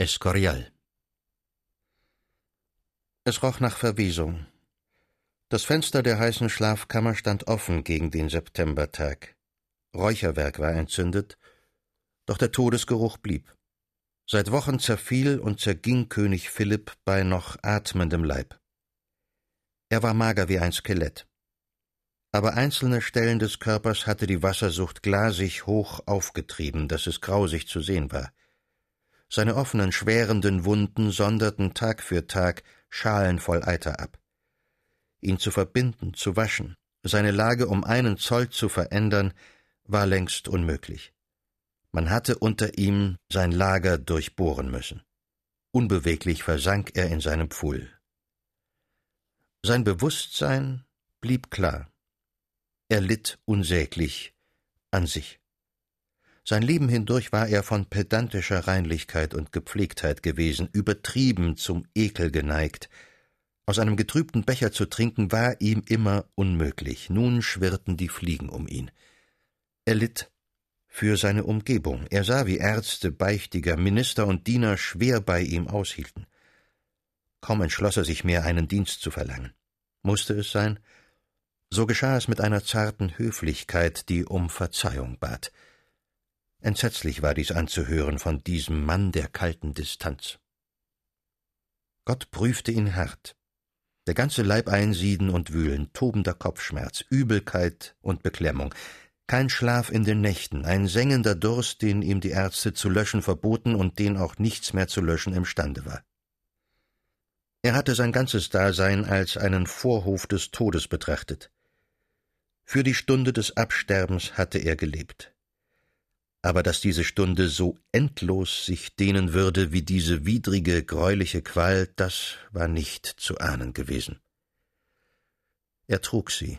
Escorial. Es roch nach Verwesung. Das Fenster der heißen Schlafkammer stand offen gegen den Septembertag. Räucherwerk war entzündet, doch der Todesgeruch blieb. Seit Wochen zerfiel und zerging König Philipp bei noch atmendem Leib. Er war mager wie ein Skelett. Aber einzelne Stellen des Körpers hatte die Wassersucht glasig hoch aufgetrieben, dass es grausig zu sehen war. Seine offenen, schwerenden Wunden sonderten Tag für Tag Schalen voll Eiter ab. Ihn zu verbinden, zu waschen, seine Lage um einen Zoll zu verändern, war längst unmöglich. Man hatte unter ihm sein Lager durchbohren müssen. Unbeweglich versank er in seinem Pfuhl. Sein Bewusstsein blieb klar. Er litt unsäglich an sich. Sein Leben hindurch war er von pedantischer Reinlichkeit und Gepflegtheit gewesen, übertrieben zum Ekel geneigt. Aus einem getrübten Becher zu trinken war ihm immer unmöglich. Nun schwirrten die Fliegen um ihn. Er litt für seine Umgebung. Er sah, wie Ärzte, Beichtiger, Minister und Diener schwer bei ihm aushielten. Kaum entschloss er sich mehr, einen Dienst zu verlangen. Musste es sein? So geschah es mit einer zarten Höflichkeit, die um Verzeihung bat. Entsetzlich war dies anzuhören von diesem Mann der kalten Distanz. Gott prüfte ihn hart. Der ganze Leib einsieden und wühlen, tobender Kopfschmerz, Übelkeit und Beklemmung, kein Schlaf in den Nächten, ein sengender Durst, den ihm die Ärzte zu löschen verboten und den auch nichts mehr zu löschen imstande war. Er hatte sein ganzes Dasein als einen Vorhof des Todes betrachtet. Für die Stunde des Absterbens hatte er gelebt aber dass diese Stunde so endlos sich dehnen würde wie diese widrige, greuliche Qual, das war nicht zu ahnen gewesen. Er trug sie.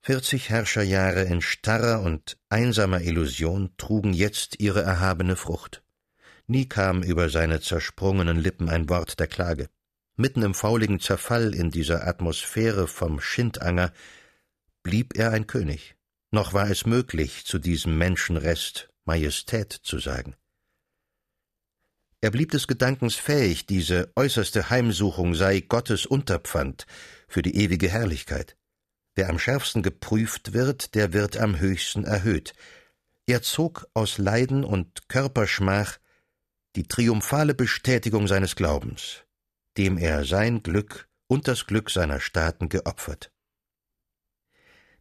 Vierzig Herrscherjahre in starrer und einsamer Illusion trugen jetzt ihre erhabene Frucht. Nie kam über seine zersprungenen Lippen ein Wort der Klage. Mitten im fauligen Zerfall in dieser Atmosphäre vom Schindanger blieb er ein König noch war es möglich, zu diesem Menschenrest Majestät zu sagen. Er blieb des Gedankens fähig, diese äußerste Heimsuchung sei Gottes Unterpfand für die ewige Herrlichkeit. Wer am schärfsten geprüft wird, der wird am höchsten erhöht. Er zog aus Leiden und Körperschmach die triumphale Bestätigung seines Glaubens, dem er sein Glück und das Glück seiner Staaten geopfert.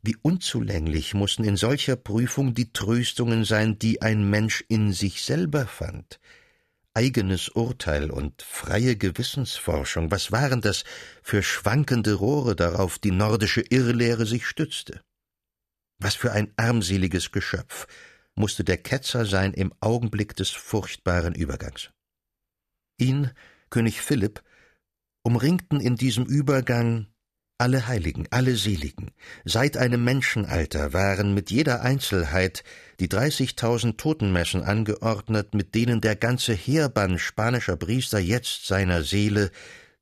Wie unzulänglich mussten in solcher Prüfung die Tröstungen sein, die ein Mensch in sich selber fand. Eigenes Urteil und freie Gewissensforschung, was waren das für schwankende Rohre, darauf die nordische Irrlehre sich stützte? Was für ein armseliges Geschöpf musste der Ketzer sein im Augenblick des furchtbaren Übergangs. Ihn, König Philipp, umringten in diesem Übergang alle Heiligen, alle Seligen, seit einem Menschenalter waren mit jeder Einzelheit die dreißigtausend Totenmessen angeordnet, mit denen der ganze Heerbann spanischer Priester jetzt seiner Seele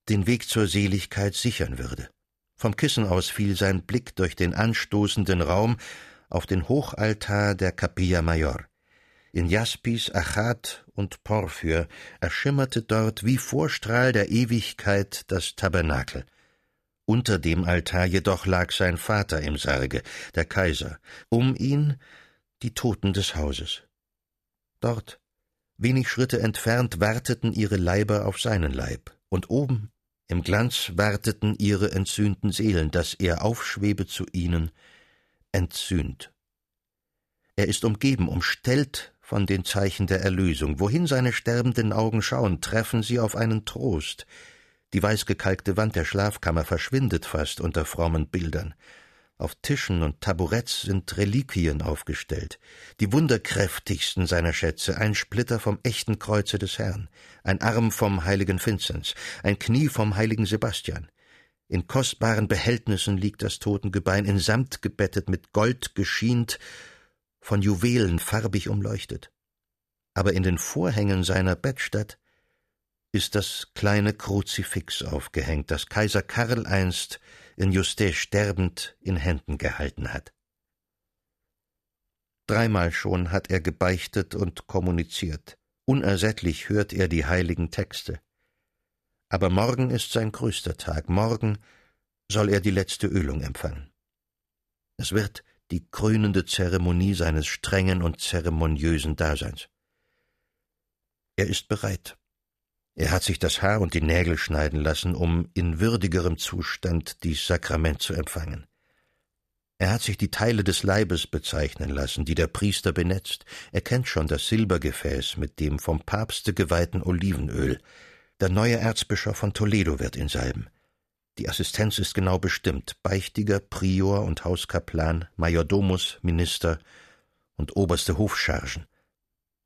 den Weg zur Seligkeit sichern würde. Vom Kissen aus fiel sein Blick durch den anstoßenden Raum auf den Hochaltar der Capilla Mayor. In Jaspis, Achat und Porphyr erschimmerte dort wie Vorstrahl der Ewigkeit das Tabernakel. Unter dem Altar jedoch lag sein Vater im Sarge, der Kaiser, um ihn die Toten des Hauses. Dort, wenig Schritte entfernt, warteten ihre Leiber auf seinen Leib, und oben, im Glanz, warteten ihre entsühnten Seelen, dass er aufschwebe zu ihnen, entsühnt. Er ist umgeben, umstellt von den Zeichen der Erlösung. Wohin seine sterbenden Augen schauen, treffen sie auf einen Trost, die weißgekalkte Wand der Schlafkammer verschwindet fast unter frommen Bildern. Auf Tischen und Taburetts sind Reliquien aufgestellt, die wunderkräftigsten seiner Schätze, ein Splitter vom echten Kreuze des Herrn, ein Arm vom heiligen Vinzenz, ein Knie vom heiligen Sebastian. In kostbaren Behältnissen liegt das Totengebein in Samt gebettet, mit Gold geschient, von Juwelen farbig umleuchtet. Aber in den Vorhängen seiner Bettstatt ist das kleine Kruzifix aufgehängt, das Kaiser Karl einst in Juste sterbend in Händen gehalten hat. Dreimal schon hat er gebeichtet und kommuniziert, unersättlich hört er die heiligen Texte. Aber morgen ist sein größter Tag, morgen soll er die letzte Ölung empfangen. Es wird die krönende Zeremonie seines strengen und zeremoniösen Daseins. Er ist bereit. Er hat sich das Haar und die Nägel schneiden lassen, um in würdigerem Zustand dies Sakrament zu empfangen. Er hat sich die Teile des Leibes bezeichnen lassen, die der Priester benetzt. Er kennt schon das Silbergefäß mit dem vom Papste geweihten Olivenöl. Der neue Erzbischof von Toledo wird ihn salben. Die Assistenz ist genau bestimmt: Beichtiger, Prior und Hauskaplan, Majordomus, Minister und oberste Hofchargen.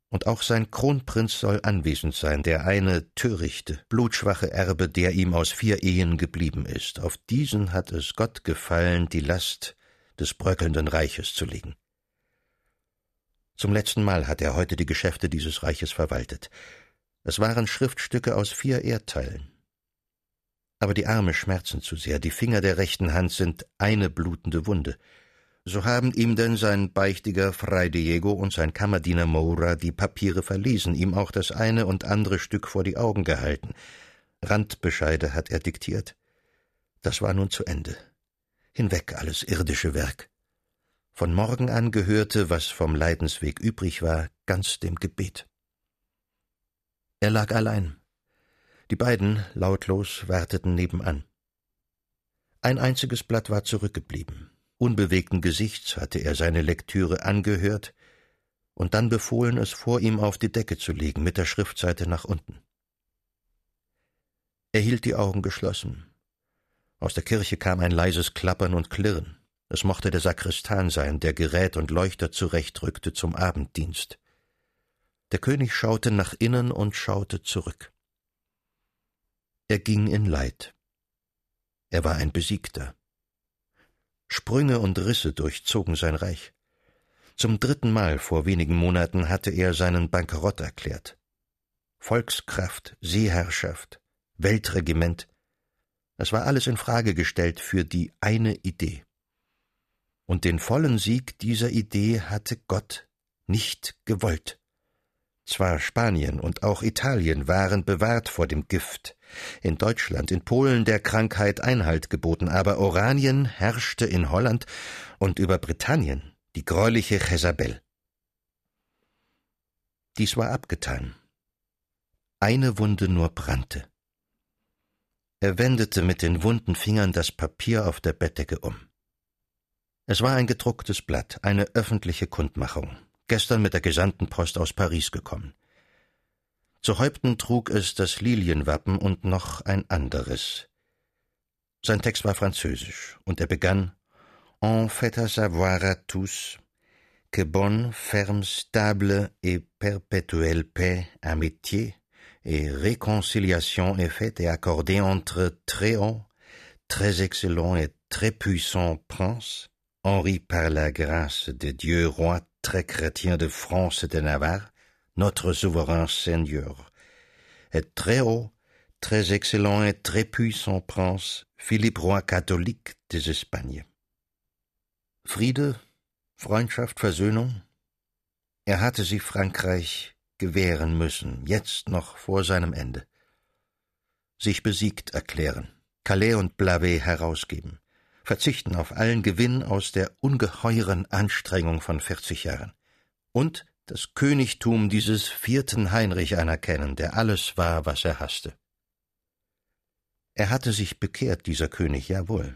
Und auch sein Kronprinz soll anwesend sein, der eine törichte, blutschwache Erbe, der ihm aus vier Ehen geblieben ist. Auf diesen hat es Gott gefallen, die Last des bröckelnden Reiches zu legen. Zum letzten Mal hat er heute die Geschäfte dieses Reiches verwaltet. Es waren Schriftstücke aus vier Erdteilen. Aber die Arme schmerzen zu sehr, die Finger der rechten Hand sind eine blutende Wunde. So haben ihm denn sein Beichtiger Fray Diego und sein Kammerdiener Moura die Papiere verlesen, ihm auch das eine und andere Stück vor die Augen gehalten. Randbescheide hat er diktiert. Das war nun zu Ende. Hinweg alles irdische Werk. Von morgen an gehörte, was vom Leidensweg übrig war, ganz dem Gebet. Er lag allein, die beiden, lautlos, warteten nebenan. Ein einziges Blatt war zurückgeblieben. Unbewegten Gesichts hatte er seine Lektüre angehört und dann befohlen, es vor ihm auf die Decke zu legen, mit der Schriftseite nach unten. Er hielt die Augen geschlossen. Aus der Kirche kam ein leises Klappern und Klirren. Es mochte der Sakristan sein, der Gerät und Leuchter zurechtrückte zum Abenddienst. Der König schaute nach innen und schaute zurück. Er ging in Leid. Er war ein Besiegter. Sprünge und Risse durchzogen sein Reich. Zum dritten Mal vor wenigen Monaten hatte er seinen Bankerott erklärt. Volkskraft, Seeherrschaft, Weltregiment, es war alles in Frage gestellt für die eine Idee. Und den vollen Sieg dieser Idee hatte Gott nicht gewollt. Zwar Spanien und auch Italien waren bewahrt vor dem Gift, in Deutschland, in Polen der Krankheit Einhalt geboten, aber Oranien herrschte in Holland und über Britannien die greuliche Jezabel. Dies war abgetan. Eine Wunde nur brannte. Er wendete mit den wunden Fingern das Papier auf der Bettdecke um. Es war ein gedrucktes Blatt, eine öffentliche Kundmachung gestern mit der Gesandtenpost aus Paris gekommen. Zu Häupten trug es das Lilienwappen und noch ein anderes. Sein Text war französisch, und er begann On fait à savoir à tous que bonne, ferme, stable et perpétuelle paix, amitié et réconciliation est faite et accordée entre très haut, très excellent et très puissant prince, Henri par la grâce de Dieu roi très chrétien de France et de Navarre, notre souverain Seigneur, est très haut, très excellent et très puissant Prince, Philipp roi catholique des Espagnes. Friede, Freundschaft, Versöhnung? Er hatte sie Frankreich gewähren müssen, jetzt noch vor seinem Ende. Sich besiegt erklären, Calais und Blavet herausgeben, verzichten auf allen Gewinn aus der ungeheuren Anstrengung von vierzig Jahren und das Königtum dieses vierten Heinrich anerkennen, der alles war, was er hasste. Er hatte sich bekehrt, dieser König, jawohl.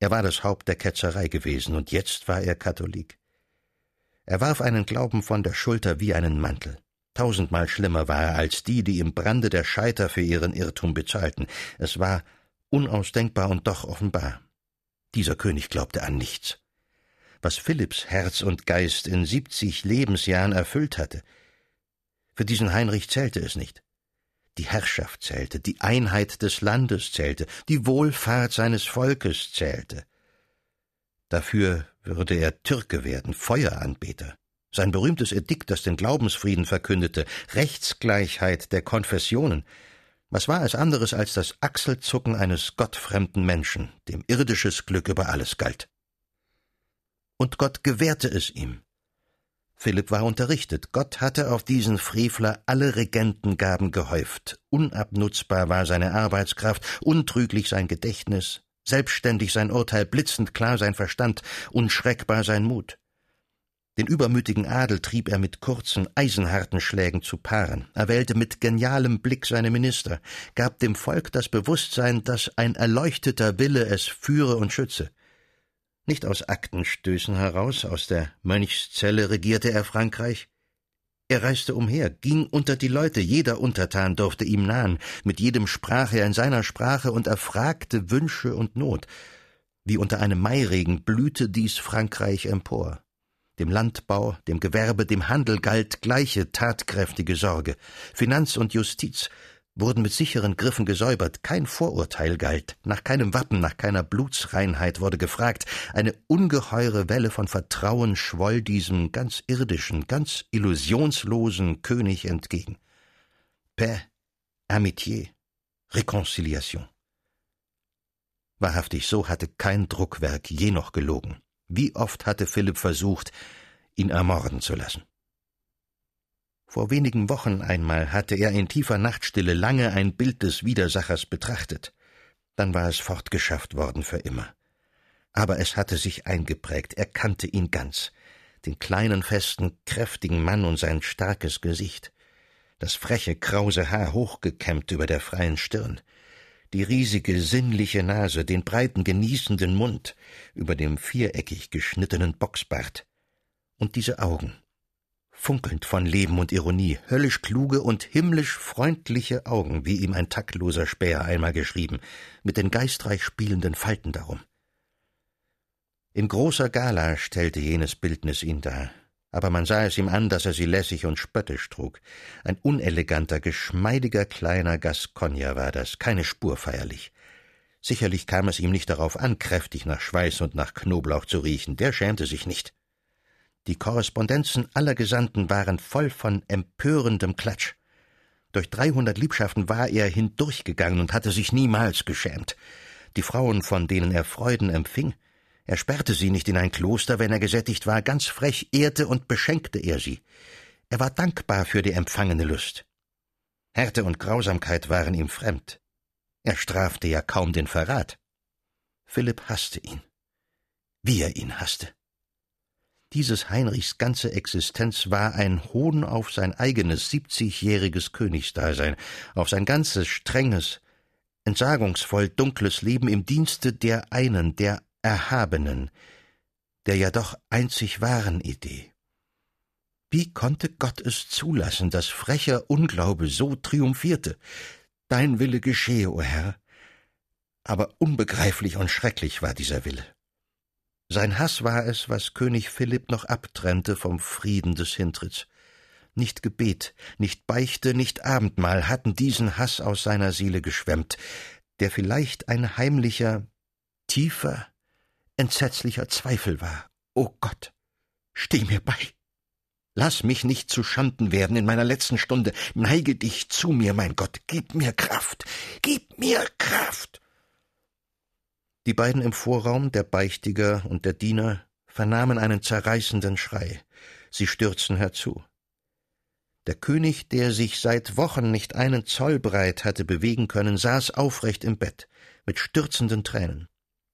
Er war das Haupt der Ketzerei gewesen, und jetzt war er Katholik. Er warf einen Glauben von der Schulter wie einen Mantel. Tausendmal schlimmer war er als die, die im Brande der Scheiter für ihren Irrtum bezahlten. Es war unausdenkbar und doch offenbar. Dieser König glaubte an nichts. Was Philipps Herz und Geist in siebzig Lebensjahren erfüllt hatte, für diesen Heinrich zählte es nicht. Die Herrschaft zählte, die Einheit des Landes zählte, die Wohlfahrt seines Volkes zählte. Dafür würde er Türke werden, Feueranbeter. Sein berühmtes Edikt, das den Glaubensfrieden verkündete, Rechtsgleichheit der Konfessionen, was war es anderes als das Achselzucken eines gottfremden Menschen, dem irdisches Glück über alles galt? Und Gott gewährte es ihm. Philipp war unterrichtet. Gott hatte auf diesen Frevler alle Regentengaben gehäuft. Unabnutzbar war seine Arbeitskraft, untrüglich sein Gedächtnis, selbstständig sein Urteil, blitzend klar sein Verstand, unschreckbar sein Mut. Den übermütigen Adel trieb er mit kurzen, eisenharten Schlägen zu Paaren. Er wählte mit genialem Blick seine Minister, gab dem Volk das Bewusstsein, dass ein erleuchteter Wille es führe und schütze. Nicht aus Aktenstößen heraus, aus der Mönchszelle regierte er Frankreich. Er reiste umher, ging unter die Leute, jeder Untertan durfte ihm nahen, mit jedem sprach er in seiner Sprache und erfragte Wünsche und Not. Wie unter einem Mairegen blühte dies Frankreich empor. Dem Landbau, dem Gewerbe, dem Handel galt gleiche tatkräftige Sorge. Finanz und Justiz wurden mit sicheren Griffen gesäubert, kein Vorurteil galt, nach keinem Wappen, nach keiner Blutsreinheit wurde gefragt, eine ungeheure Welle von Vertrauen schwoll diesem ganz irdischen, ganz illusionslosen König entgegen. Paix, Amitié, Réconciliation. Wahrhaftig, so hatte kein Druckwerk je noch gelogen. Wie oft hatte Philipp versucht, ihn ermorden zu lassen. Vor wenigen Wochen einmal hatte er in tiefer Nachtstille lange ein Bild des Widersachers betrachtet. Dann war es fortgeschafft worden für immer. Aber es hatte sich eingeprägt, er kannte ihn ganz, den kleinen, festen, kräftigen Mann und sein starkes Gesicht, das freche, krause Haar hochgekämmt über der freien Stirn, die riesige, sinnliche Nase, den breiten, genießenden Mund über dem viereckig geschnittenen Boxbart und diese Augen, funkelnd von Leben und Ironie, höllisch kluge und himmlisch freundliche Augen, wie ihm ein taktloser Späher einmal geschrieben, mit den geistreich spielenden Falten darum. In großer Gala stellte jenes Bildnis ihn dar, aber man sah es ihm an, dass er sie lässig und spöttisch trug. Ein uneleganter, geschmeidiger kleiner Gascogner war das, keine Spur feierlich. Sicherlich kam es ihm nicht darauf an, kräftig nach Schweiß und nach Knoblauch zu riechen, der schämte sich nicht. Die Korrespondenzen aller Gesandten waren voll von empörendem Klatsch. Durch dreihundert Liebschaften war er hindurchgegangen und hatte sich niemals geschämt. Die Frauen, von denen er Freuden empfing, er sperrte sie nicht in ein Kloster, wenn er gesättigt war, ganz frech ehrte und beschenkte er sie. Er war dankbar für die empfangene Lust. Härte und Grausamkeit waren ihm fremd. Er strafte ja kaum den Verrat. Philipp hasste ihn. Wie er ihn hasste. Dieses Heinrichs ganze Existenz war ein Hohn auf sein eigenes siebzigjähriges Königsdasein, auf sein ganzes strenges, entsagungsvoll dunkles Leben im Dienste der einen, der Erhabenen, der ja doch einzig wahren Idee. Wie konnte Gott es zulassen, dass frecher Unglaube so triumphierte? Dein Wille geschehe, o Herr. Aber unbegreiflich und schrecklich war dieser Wille. Sein Hass war es, was König Philipp noch abtrennte vom Frieden des Hintritts. Nicht Gebet, nicht Beichte, nicht Abendmahl hatten diesen Hass aus seiner Seele geschwemmt, der vielleicht ein heimlicher, tiefer, entsetzlicher Zweifel war. O Gott, steh mir bei. Lass mich nicht zu Schanden werden in meiner letzten Stunde. Neige dich zu mir, mein Gott. Gib mir Kraft. Gib mir Kraft. Die beiden im Vorraum, der Beichtiger und der Diener, vernahmen einen zerreißenden Schrei. Sie stürzten herzu. Der König, der sich seit Wochen nicht einen Zoll breit hatte bewegen können, saß aufrecht im Bett, mit stürzenden Tränen.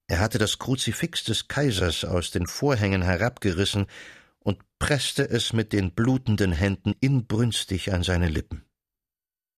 Er hatte das Kruzifix des Kaisers aus den Vorhängen herabgerissen und presste es mit den blutenden Händen inbrünstig an seine Lippen.